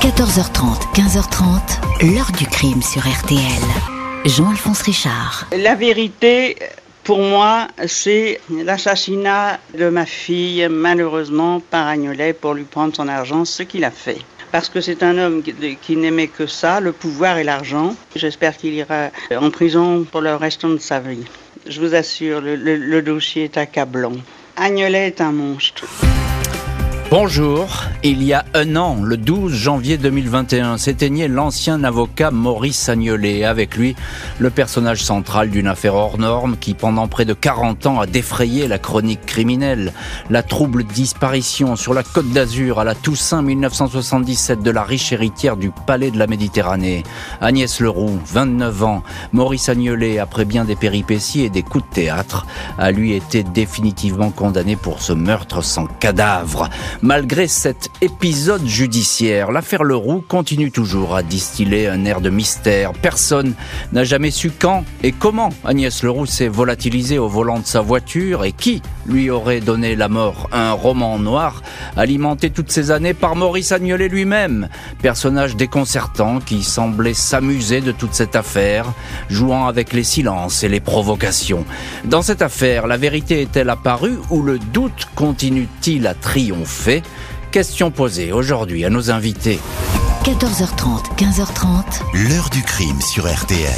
14h30, 15h30, l'heure du crime sur RTL. Jean-Alphonse Richard. La vérité, pour moi, c'est l'assassinat de ma fille, malheureusement, par Agnolet pour lui prendre son argent, ce qu'il a fait. Parce que c'est un homme qui, n'aimait que ça, le pouvoir et l'argent. J'espère qu'il ira en prison pour le restant de sa vie. Je vous assure, le, le- le dossier est accablant. Agnolet est un monstre. Bonjour, il y a un an, le 12 janvier 2021, s'éteignait l'ancien avocat Maurice Agnolet. Avec lui, le personnage central d'une affaire hors norme qui, pendant près de 40 ans, a défrayé la chronique criminelle. La trouble disparition sur la côte d'Azur à la Toussaint 1977 de la riche héritière du Palais de la Méditerranée. Agnès Leroux, 29 ans. Maurice Agnolet, après bien des péripéties et des coups de théâtre, a lui été définitivement condamné pour ce meurtre sans cadavre. Malgré cet épisode judiciaire, l'affaire Leroux continue toujours à distiller un air de mystère. Personne n'a jamais su quand et comment Agnès Leroux s'est volatilisée au volant de sa voiture et qui lui aurait donné la mort. Un roman noir alimenté toutes ces années par Maurice Agnolet lui-même, personnage déconcertant qui semblait s'amuser de toute cette affaire, jouant avec les silences et les provocations. Dans cette affaire, la vérité est-elle apparue ou le doute continue-t-il à triompher? Question posée aujourd'hui à nos invités. 14h30, 15h30, L'heure du crime sur RTL.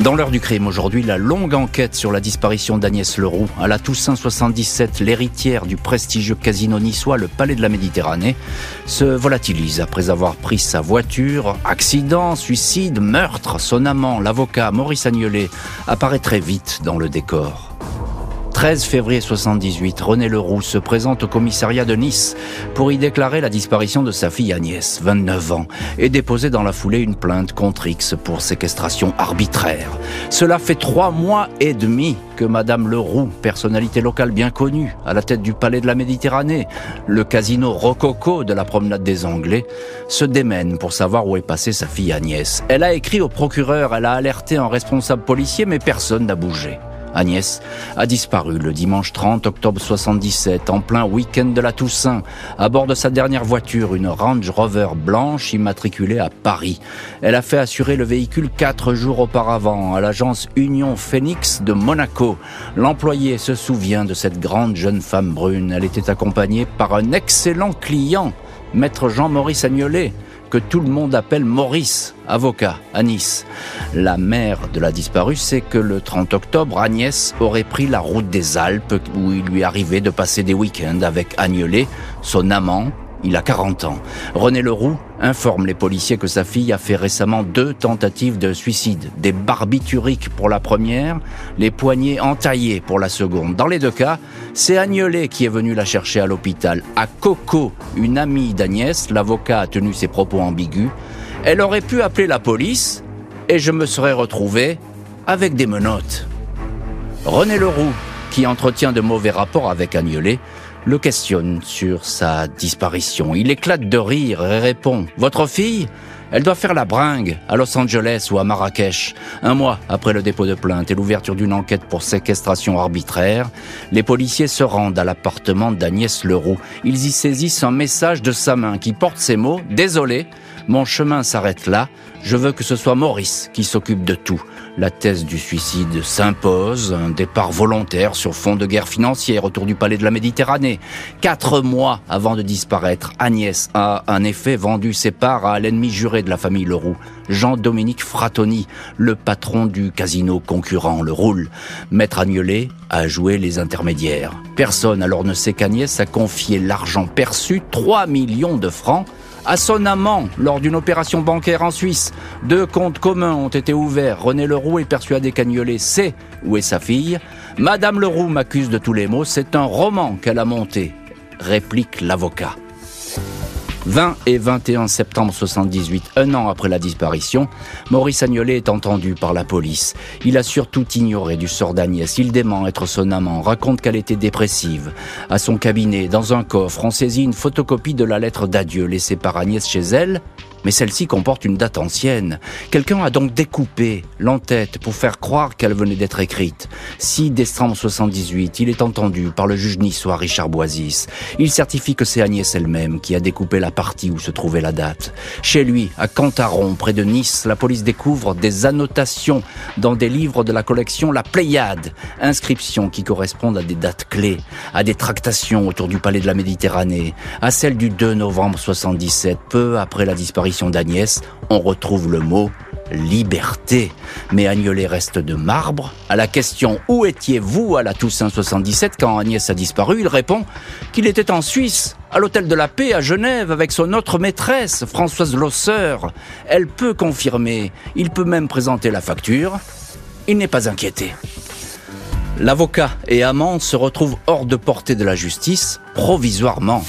Dans l'heure du crime aujourd'hui, la longue enquête sur la disparition d'Agnès Leroux à la Toussaint 77, l'héritière du prestigieux casino niçois, le Palais de la Méditerranée, se volatilise après avoir pris sa voiture. Accident, suicide, meurtre, son amant, l'avocat Maurice Agnolet, apparaît très vite dans le décor. 13 février 78, René Leroux se présente au commissariat de Nice pour y déclarer la disparition de sa fille Agnès, 29 ans, et déposer dans la foulée une plainte contre X pour séquestration arbitraire. Cela fait trois mois et demi que Madame Leroux, personnalité locale bien connue, à la tête du Palais de la Méditerranée, le casino rococo de la promenade des Anglais, se démène pour savoir où est passée sa fille Agnès. Elle a écrit au procureur, elle a alerté un responsable policier, mais personne n'a bougé. Agnès a disparu le dimanche 30 octobre 77, en plein week-end de la Toussaint, à bord de sa dernière voiture, une Range Rover blanche immatriculée à Paris. Elle a fait assurer le véhicule quatre jours auparavant à l'agence Union Phoenix de Monaco. L'employé se souvient de cette grande jeune femme brune. Elle était accompagnée par un excellent client, maître Jean-Maurice Agnolet, que tout le monde appelle Maurice, avocat, à Nice. La mère de la disparue sait que le 30 octobre, Agnès aurait pris la route des Alpes où il lui arrivait de passer des week-ends avec Agnolet, son amant. Il a 40 ans. René Leroux informe les policiers que sa fille a fait récemment deux tentatives de suicide. Des barbituriques pour la première, les poignets entaillés pour la seconde. Dans les deux cas, c'est Agnolet qui est venu la chercher à l'hôpital. À Coco, une amie d'Agnès, l'avocat a tenu ses propos ambigus. Elle aurait pu appeler la police et je me serais retrouvé avec des menottes. René Leroux, qui entretient de mauvais rapports avec Agnolet, le questionne sur sa disparition. Il éclate de rire et répond Votre fille Elle doit faire la bringue à Los Angeles ou à Marrakech. Un mois après le dépôt de plainte et l'ouverture d'une enquête pour séquestration arbitraire, les policiers se rendent à l'appartement d'Agnès Leroux. Ils y saisissent un message de sa main qui porte ces mots Désolé, mon chemin s'arrête là. Je veux que ce soit Maurice qui s'occupe de tout. La thèse du suicide s'impose, un départ volontaire sur fond de guerre financière autour du palais de la Méditerranée. Quatre mois avant de disparaître, Agnès a en effet vendu ses parts à l'ennemi juré de la famille Leroux, Jean-Dominique Fratoni, le patron du casino concurrent, le Roule. Maître Agnolet a joué les intermédiaires. Personne alors ne sait qu'Agnès a confié l'argent perçu, 3 millions de francs, à son amant lors d'une opération bancaire en Suisse. Deux comptes communs ont été ouverts. René Leroux est persuadé qu'Agnolet sait où est sa fille. Madame Leroux m'accuse de tous les maux. C'est un roman qu'elle a monté, réplique l'avocat. 20 et 21 septembre 78, un an après la disparition, Maurice Agnolet est entendu par la police. Il a surtout ignoré du sort d'Agnès. Il dément être son amant, raconte qu'elle était dépressive. À son cabinet, dans un coffre, on saisit une photocopie de la lettre d'adieu laissée par Agnès chez elle, mais celle-ci comporte une date ancienne. Quelqu'un a donc découpé l'entête pour faire croire qu'elle venait d'être écrite. 6 décembre 78, il est entendu par le juge niçois Richard Boisis. Il certifie que c'est Agnès elle-même qui a découpé la partie où se trouvait la date. Chez lui, à Cantaron, près de Nice, la police découvre des annotations dans des livres de la collection La Pléiade, inscriptions qui correspondent à des dates clés, à des tractations autour du palais de la Méditerranée, à celle du 2 novembre 77, peu après la disparition d'Agnès, on retrouve le mot liberté. Mais Agnolet reste de marbre. À la question où étiez-vous à la Toussaint 77 quand Agnès a disparu, il répond qu'il était en Suisse, à l'hôtel de la paix à Genève avec son autre maîtresse, Françoise Losseur. Elle peut confirmer, il peut même présenter la facture. Il n'est pas inquiété. L'avocat et amant se retrouvent hors de portée de la justice, provisoirement.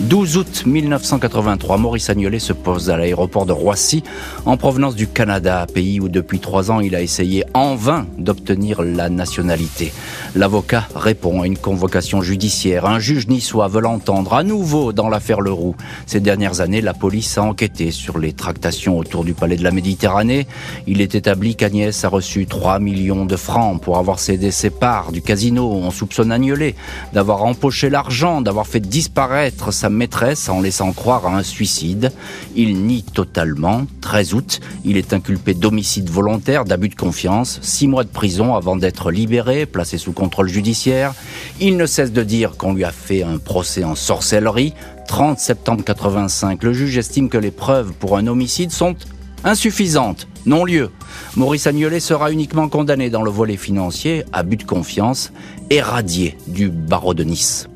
12 août 1983, Maurice Agnolet se pose à l'aéroport de Roissy en provenance du Canada, pays où depuis trois ans il a essayé en vain d'obtenir la nationalité. L'avocat répond à une convocation judiciaire. Un juge niçois veut l'entendre à nouveau dans l'affaire Leroux. Ces dernières années, la police a enquêté sur les tractations autour du palais de la Méditerranée. Il est établi qu'Agnès a reçu 3 millions de francs pour avoir cédé ses parts du casino. On soupçonne Agnolet d'avoir empoché l'argent, d'avoir fait disparaître sa maîtresse en laissant croire à un suicide. Il nie totalement. 13 août, il est inculpé d'homicide volontaire, d'abus de confiance, six mois de prison avant d'être libéré, placé sous contrôle judiciaire. Il ne cesse de dire qu'on lui a fait un procès en sorcellerie. 30 septembre 85, le juge estime que les preuves pour un homicide sont insuffisantes, non lieu. Maurice Agnolet sera uniquement condamné dans le volet financier, abus de confiance, et du barreau de Nice.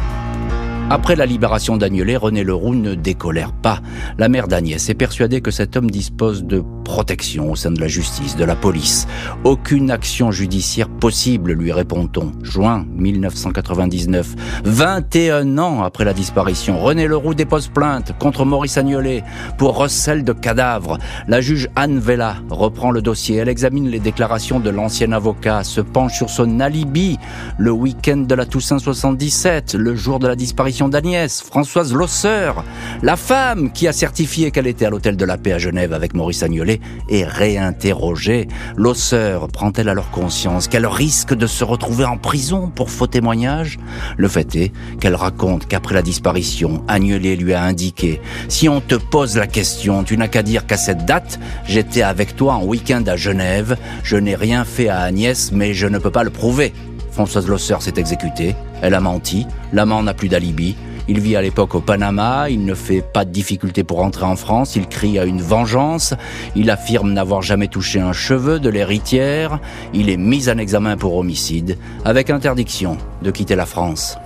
Après la libération d'Agnelet, René Leroux ne décolère pas. La mère d'Agnès est persuadée que cet homme dispose de protection au sein de la justice, de la police. Aucune action judiciaire possible, lui répond-on. Juin 1999, 21 ans après la disparition, René Leroux dépose plainte contre Maurice Agnolet pour recel de cadavres. La juge Anne Vella reprend le dossier. Elle examine les déclarations de l'ancien avocat, se penche sur son alibi le week-end de la Toussaint 77, le jour de la disparition d'Agnès, Françoise Losseur, la femme qui a certifié qu'elle était à l'hôtel de la paix à Genève avec Maurice Agnolet, est réinterrogée. Losseur prend-elle alors conscience qu'elle risque de se retrouver en prison pour faux témoignage Le fait est qu'elle raconte qu'après la disparition, Agnolet lui a indiqué Si on te pose la question, tu n'as qu'à dire qu'à cette date, j'étais avec toi en week-end à Genève, je n'ai rien fait à Agnès, mais je ne peux pas le prouver. Françoise Losseur s'est exécutée. Elle a menti. L'amant n'a plus d'alibi. Il vit à l'époque au Panama, il ne fait pas de difficulté pour rentrer en France, il crie à une vengeance, il affirme n'avoir jamais touché un cheveu de l'héritière, il est mis en examen pour homicide, avec interdiction de quitter la France.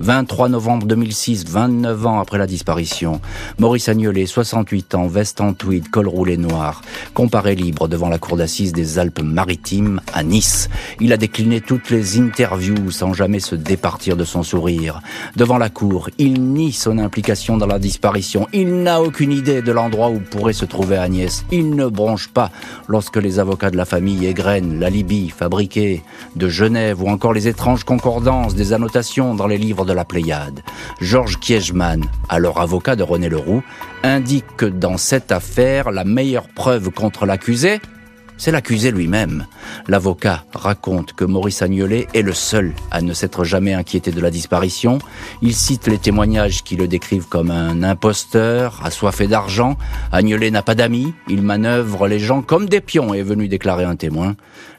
23 novembre 2006, 29 ans après la disparition. Maurice Agnolet, 68 ans, veste en tweed, col roulé noir, comparé libre devant la cour d'assises des Alpes-Maritimes à Nice. Il a décliné toutes les interviews sans jamais se départir de son sourire. Devant la cour, il nie son implication dans la disparition. Il n'a aucune idée de l'endroit où pourrait se trouver Agnès. Il ne bronche pas lorsque les avocats de la famille égrènent l'alibi fabriqué de Genève ou encore les étranges concordances des annotations dans les livres de la Pléiade. Georges Kiechman, alors avocat de René Leroux, indique que dans cette affaire, la meilleure preuve contre l'accusé, c'est l'accusé lui-même. L'avocat raconte que Maurice Agnolet est le seul à ne s'être jamais inquiété de la disparition. Il cite les témoignages qui le décrivent comme un imposteur, assoiffé d'argent. Agnolet n'a pas d'amis, il manœuvre les gens comme des pions est venu déclarer un témoin.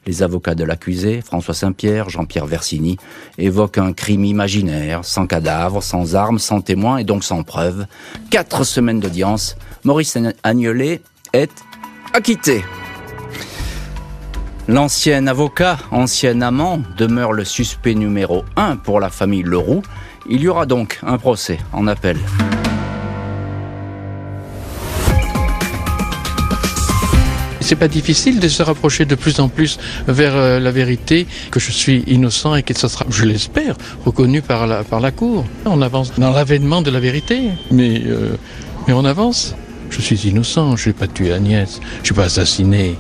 Les avocats de l'accusé, François Saint-Pierre, Jean-Pierre Versini, évoquent un crime imaginaire, sans cadavre, sans armes, sans témoins et donc sans preuves. Quatre semaines d'audience, Maurice Agnolet est acquitté. L'ancien avocat, ancien amant, demeure le suspect numéro un pour la famille Leroux. Il y aura donc un procès en appel. C'est pas difficile de se rapprocher de plus en plus vers euh, la vérité, que je suis innocent et que ce sera, je l'espère, reconnu par la, par la Cour. On avance dans l'avènement de la vérité, mais, euh, mais on avance. Je suis innocent, je n'ai pas tué Agnès, je n'ai pas assassiné.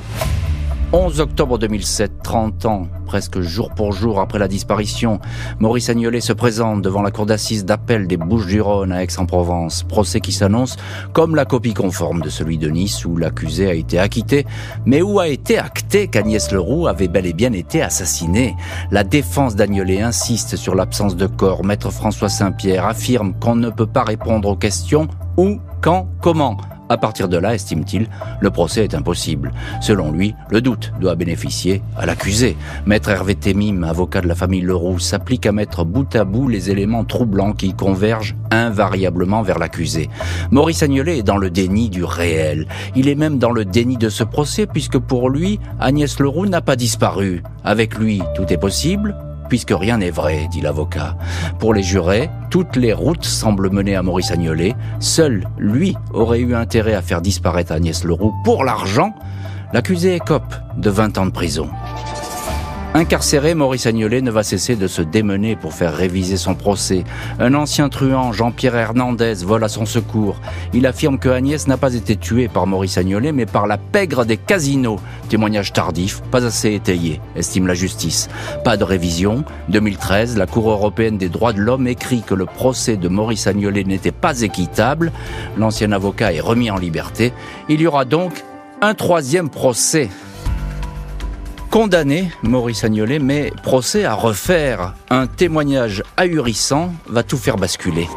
11 octobre 2007, 30 ans, presque jour pour jour après la disparition, Maurice Agnolet se présente devant la cour d'assises d'appel des Bouches-du-Rhône à Aix-en-Provence. Procès qui s'annonce comme la copie conforme de celui de Nice où l'accusé a été acquitté, mais où a été acté qu'Agnès Leroux avait bel et bien été assassinée. La défense d'Agnolet insiste sur l'absence de corps. Maître François Saint-Pierre affirme qu'on ne peut pas répondre aux questions où, quand, comment. À partir de là, estime-t-il, le procès est impossible. Selon lui, le doute doit bénéficier à l'accusé. Maître Hervé Temim, avocat de la famille Leroux, s'applique à mettre bout à bout les éléments troublants qui convergent invariablement vers l'accusé. Maurice Agnolet est dans le déni du réel. Il est même dans le déni de ce procès puisque pour lui, Agnès Leroux n'a pas disparu. Avec lui, tout est possible, puisque rien n'est vrai, dit l'avocat. Pour les jurés, toutes les routes semblent mener à Maurice Agnolet. Seul lui aurait eu intérêt à faire disparaître Agnès Leroux pour l'argent. L'accusé écope de 20 ans de prison. Incarcéré, Maurice Agnolet ne va cesser de se démener pour faire réviser son procès. Un ancien truand, Jean-Pierre Hernandez, vole à son secours. Il affirme que Agnès n'a pas été tuée par Maurice Agnolet, mais par la pègre des casinos. Témoignage tardif, pas assez étayé, estime la justice. Pas de révision. 2013, la Cour européenne des droits de l'homme écrit que le procès de Maurice Agnolet n'était pas équitable. L'ancien avocat est remis en liberté. Il y aura donc un troisième procès. Condamné, Maurice Agnolet, mais procès à refaire. Un témoignage ahurissant va tout faire basculer.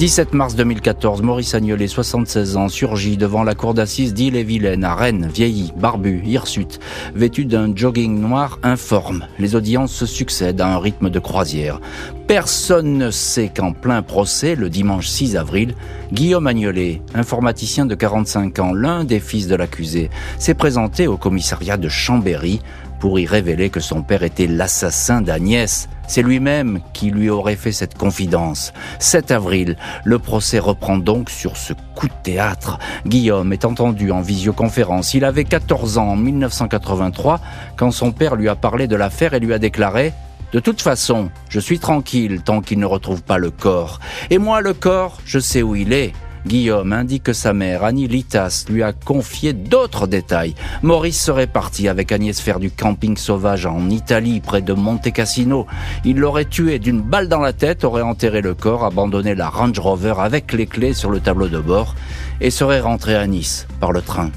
17 mars 2014, Maurice Agnolet, 76 ans, surgit devant la cour d'assises d'Ille-et-Vilaine, à Rennes, vieilli, barbu, hirsute, vêtu d'un jogging noir informe. Les audiences se succèdent à un rythme de croisière. Personne ne sait qu'en plein procès, le dimanche 6 avril, Guillaume Agnolet, informaticien de 45 ans, l'un des fils de l'accusé, s'est présenté au commissariat de Chambéry pour y révéler que son père était l'assassin d'Agnès. C'est lui-même qui lui aurait fait cette confidence. 7 avril, le procès reprend donc sur ce coup de théâtre. Guillaume est entendu en visioconférence. Il avait 14 ans en 1983 quand son père lui a parlé de l'affaire et lui a déclaré de toute façon, je suis tranquille tant qu'il ne retrouve pas le corps. Et moi, le corps, je sais où il est. Guillaume indique que sa mère, Annie Litas, lui a confié d'autres détails. Maurice serait parti avec Agnès faire du camping sauvage en Italie, près de Monte Cassino. Il l'aurait tué d'une balle dans la tête, aurait enterré le corps, abandonné la Range Rover avec les clés sur le tableau de bord et serait rentré à Nice par le train.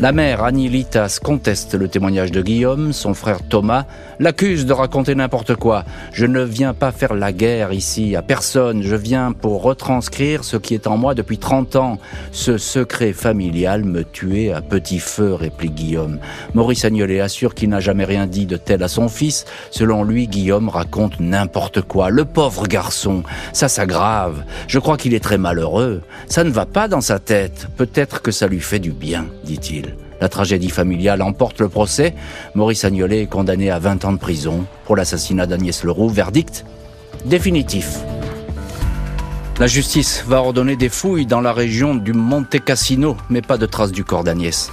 La mère Annie Litas conteste le témoignage de Guillaume, son frère Thomas l'accuse de raconter n'importe quoi. Je ne viens pas faire la guerre ici à personne, je viens pour retranscrire ce qui est en moi depuis 30 ans. Ce secret familial me tuait à petit feu, réplique Guillaume. Maurice Agnolet assure qu'il n'a jamais rien dit de tel à son fils. Selon lui, Guillaume raconte n'importe quoi. Le pauvre garçon, ça s'aggrave. Je crois qu'il est très malheureux. Ça ne va pas dans sa tête. Peut-être que ça lui fait du bien, dit-il. La tragédie familiale emporte le procès. Maurice Agnolet est condamné à 20 ans de prison pour l'assassinat d'Agnès Leroux. Verdict définitif. La justice va ordonner des fouilles dans la région du Monte Cassino, mais pas de traces du corps d'Agnès.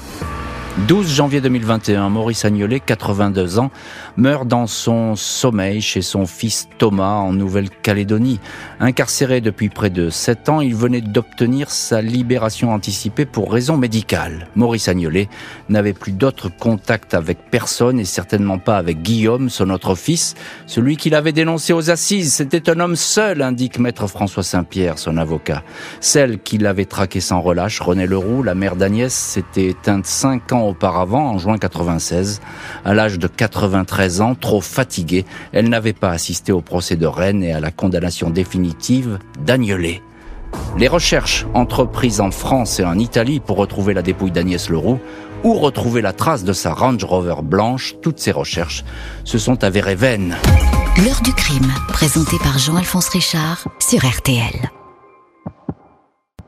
12 janvier 2021, Maurice Agnolet, 82 ans, meurt dans son sommeil chez son fils Thomas en Nouvelle-Calédonie. Incarcéré depuis près de 7 ans, il venait d'obtenir sa libération anticipée pour raison médicale. Maurice Agnolet n'avait plus d'autre contact avec personne et certainement pas avec Guillaume, son autre fils, celui qu'il avait dénoncé aux assises. C'était un homme seul, indique maître François Saint-Pierre, son avocat. Celle qui l'avait traqué sans relâche, René Leroux, la mère d'Agnès, s'était éteinte 5 ans auparavant, en juin 96. À l'âge de 93 ans, trop fatiguée, elle n'avait pas assisté au procès de Rennes et à la condamnation définitive d'Agnelet. Les recherches entreprises en France et en Italie pour retrouver la dépouille d'Agnès Leroux ou retrouver la trace de sa Range Rover blanche, toutes ces recherches se sont avérées vaines. L'heure du crime, présenté par Jean-Alphonse Richard sur RTL.